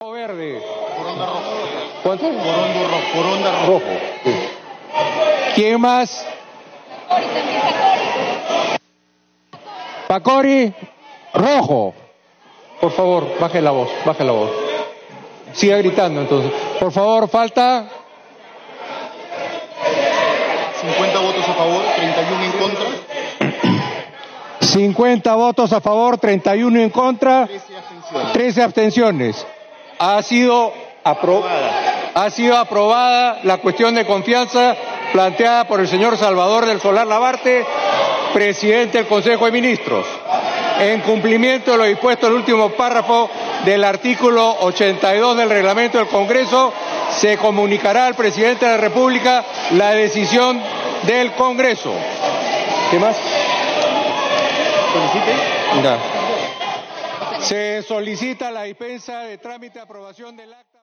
verde. Rojo. ¿Cuánto? Por rojo. Rojo. Rojo. sí. ¿Quién más? Pacori, rojo. Por favor, baje la voz, baje la voz. Siga gritando entonces. Por favor, falta 50 votos a favor, 31 en contra, 50 votos a favor, 31 en contra, 13 abstenciones. 13 abstenciones. Ha sido, apro- ha sido aprobada la cuestión de confianza planteada por el señor Salvador del Solar Labarte, presidente del Consejo de Ministros. En cumplimiento de lo dispuesto en el último párrafo del artículo 82 del reglamento del Congreso, se comunicará al presidente de la República la decisión del Congreso. ¿Qué más? Solicite. Ya. Se solicita la dispensa de trámite de aprobación del acta.